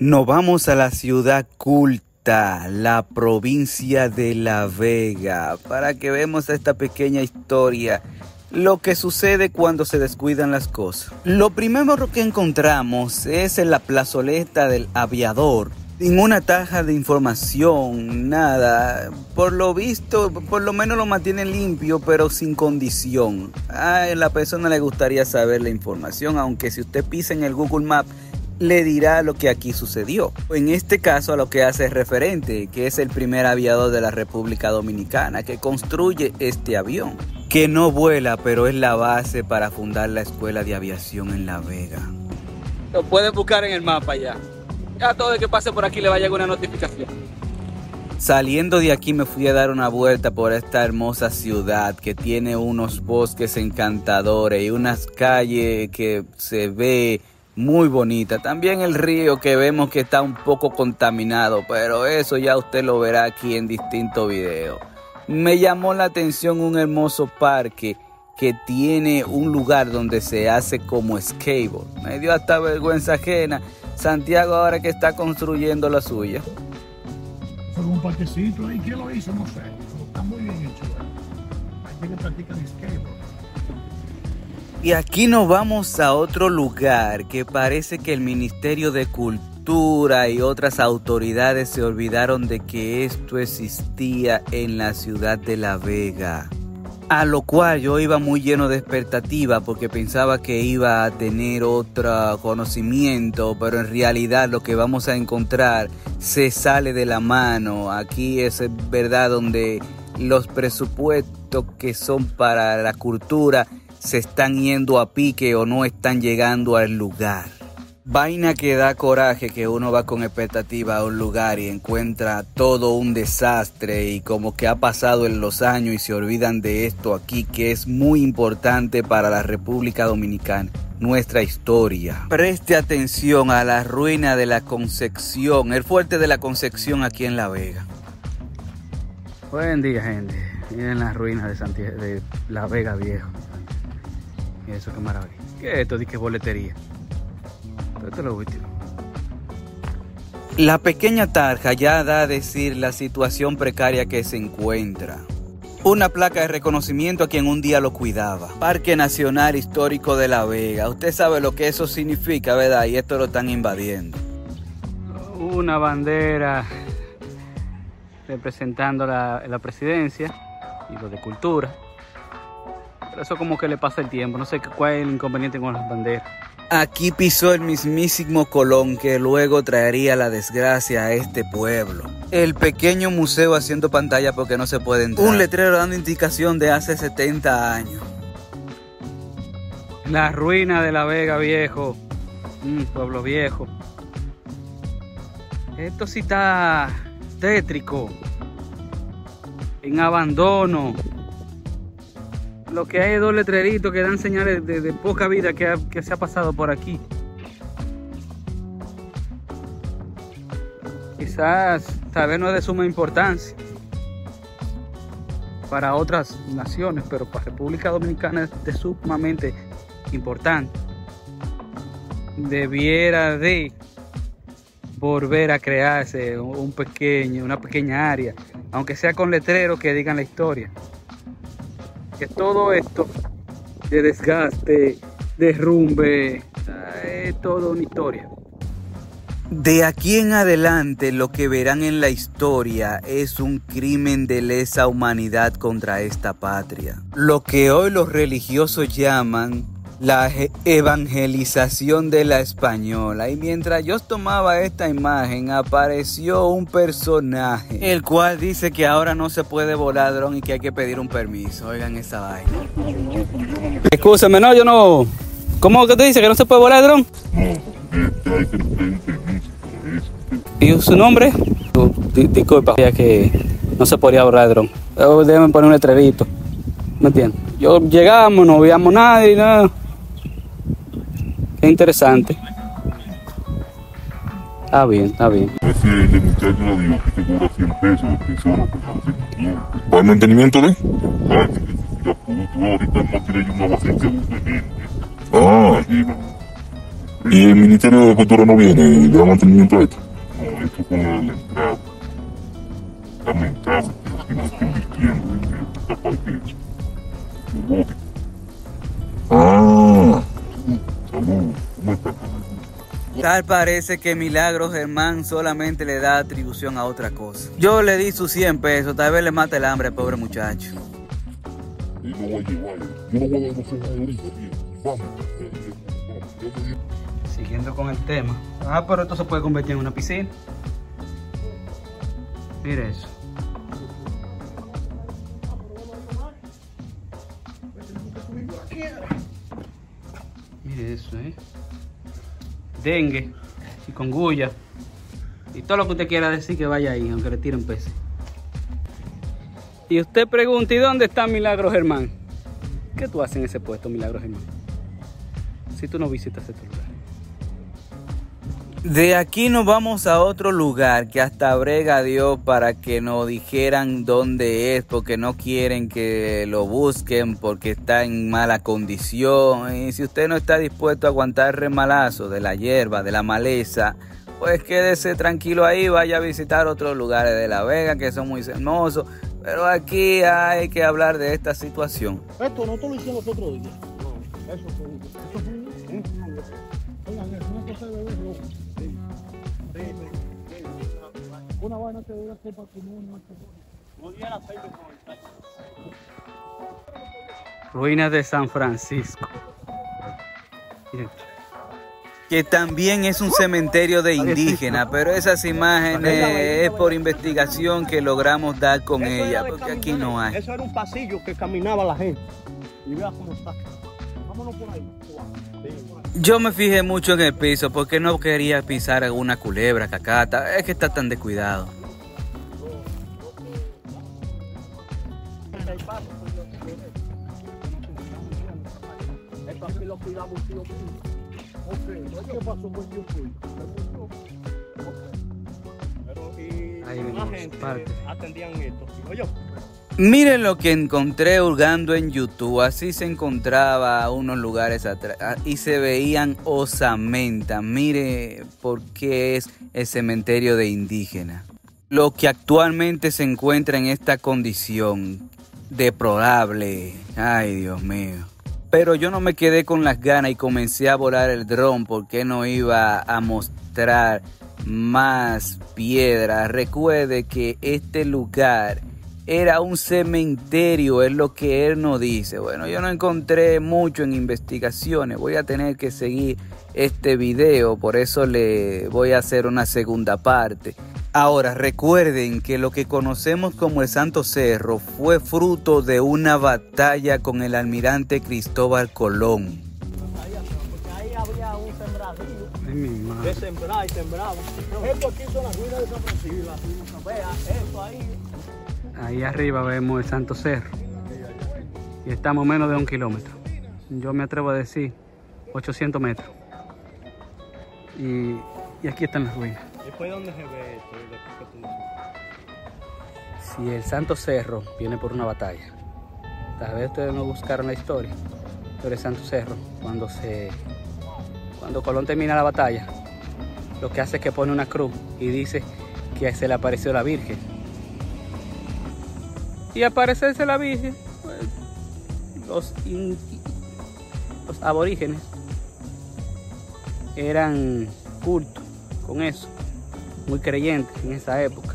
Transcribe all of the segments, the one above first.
Nos vamos a la ciudad culta, la provincia de La Vega, para que vemos esta pequeña historia, lo que sucede cuando se descuidan las cosas. Lo primero que encontramos es en la plazoleta del aviador, sin una taja de información, nada. Por lo visto, por lo menos lo mantienen limpio, pero sin condición. A la persona le gustaría saber la información, aunque si usted pisa en el Google Maps, le dirá lo que aquí sucedió. En este caso a lo que hace referente, que es el primer aviador de la República Dominicana que construye este avión, que no vuela, pero es la base para fundar la Escuela de Aviación en La Vega. Lo pueden buscar en el mapa ya. Ya todo el que pase por aquí le va a llegar una notificación. Saliendo de aquí me fui a dar una vuelta por esta hermosa ciudad que tiene unos bosques encantadores y unas calles que se ve muy bonita. También el río que vemos que está un poco contaminado, pero eso ya usted lo verá aquí en distintos videos. Me llamó la atención un hermoso parque que tiene un lugar donde se hace como skateboard. Me dio hasta vergüenza ajena. Santiago ahora que está construyendo la suya. Fue un parquecito ahí, ¿quién lo hizo? No sé. Está muy bien hecho. Hay que practicar skateboard. Y aquí nos vamos a otro lugar que parece que el Ministerio de Cultura y otras autoridades se olvidaron de que esto existía en la ciudad de La Vega. A lo cual yo iba muy lleno de expectativa porque pensaba que iba a tener otro conocimiento, pero en realidad lo que vamos a encontrar se sale de la mano. Aquí es verdad donde los presupuestos que son para la cultura se están yendo a pique o no están llegando al lugar. Vaina que da coraje que uno va con expectativa a un lugar y encuentra todo un desastre y como que ha pasado en los años y se olvidan de esto aquí que es muy importante para la República Dominicana, nuestra historia. Preste atención a la ruina de la Concepción, el fuerte de la Concepción aquí en La Vega. Buen día gente, miren las ruinas de, de La Vega Viejo. Y eso qué maravilla. ¿Qué es esto? Dice boletería. Esto es lo último. La pequeña tarja ya da a decir la situación precaria que se encuentra. Una placa de reconocimiento a quien un día lo cuidaba. Parque Nacional Histórico de La Vega. Usted sabe lo que eso significa, ¿verdad? Y esto lo están invadiendo. Una bandera representando la, la presidencia y lo de cultura. Pero eso como que le pasa el tiempo. No sé cuál es el inconveniente con las banderas. Aquí pisó el mismísimo Colón que luego traería la desgracia a este pueblo. El pequeño museo haciendo pantalla porque no se puede entrar. Un letrero dando indicación de hace 70 años. La ruina de la Vega Viejo. Un pueblo viejo. Esto sí está tétrico. En abandono. Lo que hay es dos letreritos que dan señales de, poca vida que, que se ha pasado por aquí. Quizás tal vez no es de suma importancia para otras naciones, pero para República Dominicana es de sumamente importante. Debiera de volver a crearse un pequeño, una pequeña área, aunque sea con letreros que digan la historia todo esto de desgaste, derrumbe, es toda una historia. De aquí en adelante lo que verán en la historia es un crimen de lesa humanidad contra esta patria. Lo que hoy los religiosos llaman la evangelización de la española. Y mientras yo tomaba esta imagen apareció un personaje, el cual dice que ahora no se puede volar dron y que hay que pedir un permiso. Oigan esa vaina. Escúchame, no, yo no. ¿Cómo que te dice que no se puede volar dron? ¿Y su nombre? Di- Disculpa, ya que no se podía volar dron. Pero Deben poner un letrerito. ¿Me entiendes? Yo llegamos, no veíamos nada y nada. Qué interesante. Está bien, está bien. Ese el muchacho lo dijo que te cobra 100 pesos de mantenimiento. ¿Para el mantenimiento de? Ah, que ahorita no tiene una base de gente. Ah. Y el Ministerio de Cultura no viene y le da mantenimiento a esto. No, esto con la entrada. Lamentable que no estén vistiendo de esta Tal parece que Milagro Germán solamente le da atribución a otra cosa. Yo le di sus 100 pesos, tal vez le mate el hambre al pobre muchacho. Siguiendo con el tema. Ah, pero esto se puede convertir en una piscina. Mire eso. Mire eso, ¿eh? Dengue, chikungunya y todo lo que usted quiera decir que vaya ahí, aunque le tiren peces. Y usted pregunta, ¿y dónde está Milagro Germán? ¿Qué tú haces en ese puesto, Milagro Germán? Si tú no visitas este lugar. De aquí nos vamos a otro lugar que hasta brega Dios para que nos dijeran dónde es, porque no quieren que lo busquen, porque está en mala condición. Y si usted no está dispuesto a aguantar remalazo de la hierba, de la maleza, pues quédese tranquilo ahí, vaya a visitar otros lugares de La Vega que son muy hermosos. Pero aquí hay que hablar de esta situación. Esto no te lo hicimos otro día. No, eso fue. Una vaina que debe ser para que no no pudiera ser Ruinas de San Francisco. Miren, Que también es un cementerio de indígenas, pero esas imágenes es por investigación que logramos dar con ella, porque aquí no hay. Eso era un pasillo que caminaba la gente. Y vea cómo está. Vámonos por ahí. Yo me fijé mucho en el piso porque no quería pisar alguna culebra, cacata, es que está tan descuidado. Ahí gente parte. atendían esto. Oye, Miren lo que encontré hurgando en YouTube, así se encontraba unos lugares atrás ah, y se veían osamentas. Mire por qué es el cementerio de indígenas. Lo que actualmente se encuentra en esta condición deplorable. Ay, Dios mío. Pero yo no me quedé con las ganas y comencé a volar el dron porque no iba a mostrar más piedras. Recuerde que este lugar era un cementerio, es lo que él nos dice. Bueno, yo no encontré mucho en investigaciones, voy a tener que seguir este video, por eso le voy a hacer una segunda parte. Ahora, recuerden que lo que conocemos como el Santo Cerro fue fruto de una batalla con el almirante Cristóbal Colón. De sembrar y sembraba. Esto aquí son las ruinas de San Francisco. Vea, esto ahí. Ahí arriba vemos el Santo Cerro. Y estamos menos de un kilómetro. Yo me atrevo a decir 800 metros. Y, y aquí están las ruinas. Después, ¿dónde se ve esto? Si el Santo Cerro viene por una batalla, tal vez ustedes no buscaron la historia, pero el Santo Cerro, cuando se cuando Colón termina la batalla, lo que hace es que pone una cruz y dice que se le apareció la Virgen. Y aparecerse la Virgen, pues, los, aborígenes eran cultos con eso, muy creyentes en esa época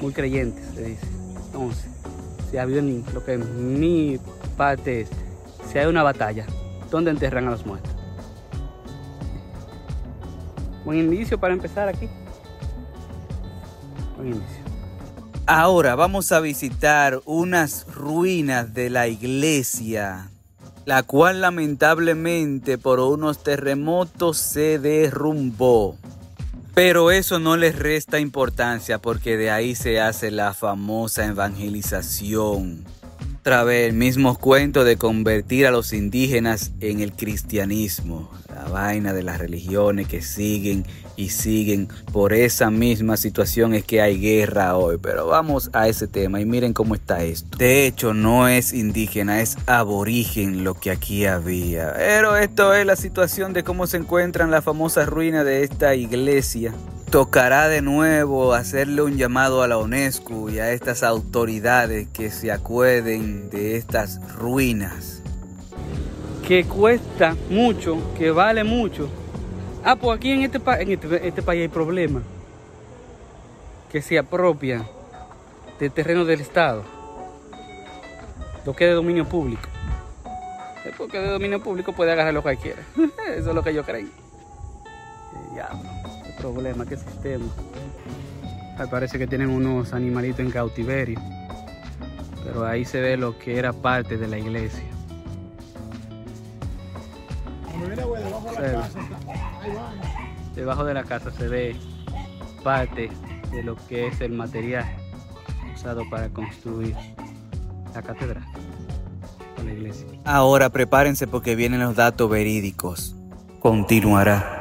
muy creyentes, se dice. Entonces, si ha habido ni- lo que mi parte es, si hay una batalla, ¿dónde enterran a los muertos? Buen indicio para empezar aquí. Buen. Ahora vamos a visitar unas ruinas de la iglesia, la cual lamentablemente por unos terremotos se derrumbó. Pero eso no les resta importancia porque de ahí se hace la famosa evangelización. Vez el mismo cuento de convertir a los indígenas en el cristianismo. La vaina de las religiones que siguen y siguen por esa misma situación es que hay guerra hoy. Pero vamos a ese tema y miren cómo está esto. De hecho, no es indígena, es aborigen lo que aquí había. Pero esto es la situación de cómo se encuentran las famosas ruinas de esta iglesia tocará de nuevo hacerle un llamado a la UNESCO y a estas autoridades que se acuerden de estas ruinas. Que cuesta mucho, que vale mucho. Ah, pues aquí en este, este, este país hay problemas. Que se apropia del terreno del Estado. Lo que es de dominio público. Porque de dominio público puede agarrar lo que quiera. Eso es lo que yo creo. Ya problema, qué sistema. parece que tienen unos animalitos en cautiverio. Pero ahí se ve lo que era parte de la iglesia. Debajo de la casa se ve parte de lo que es el material usado para construir la catedral o la iglesia. Ahora prepárense porque vienen los datos verídicos. Continuará.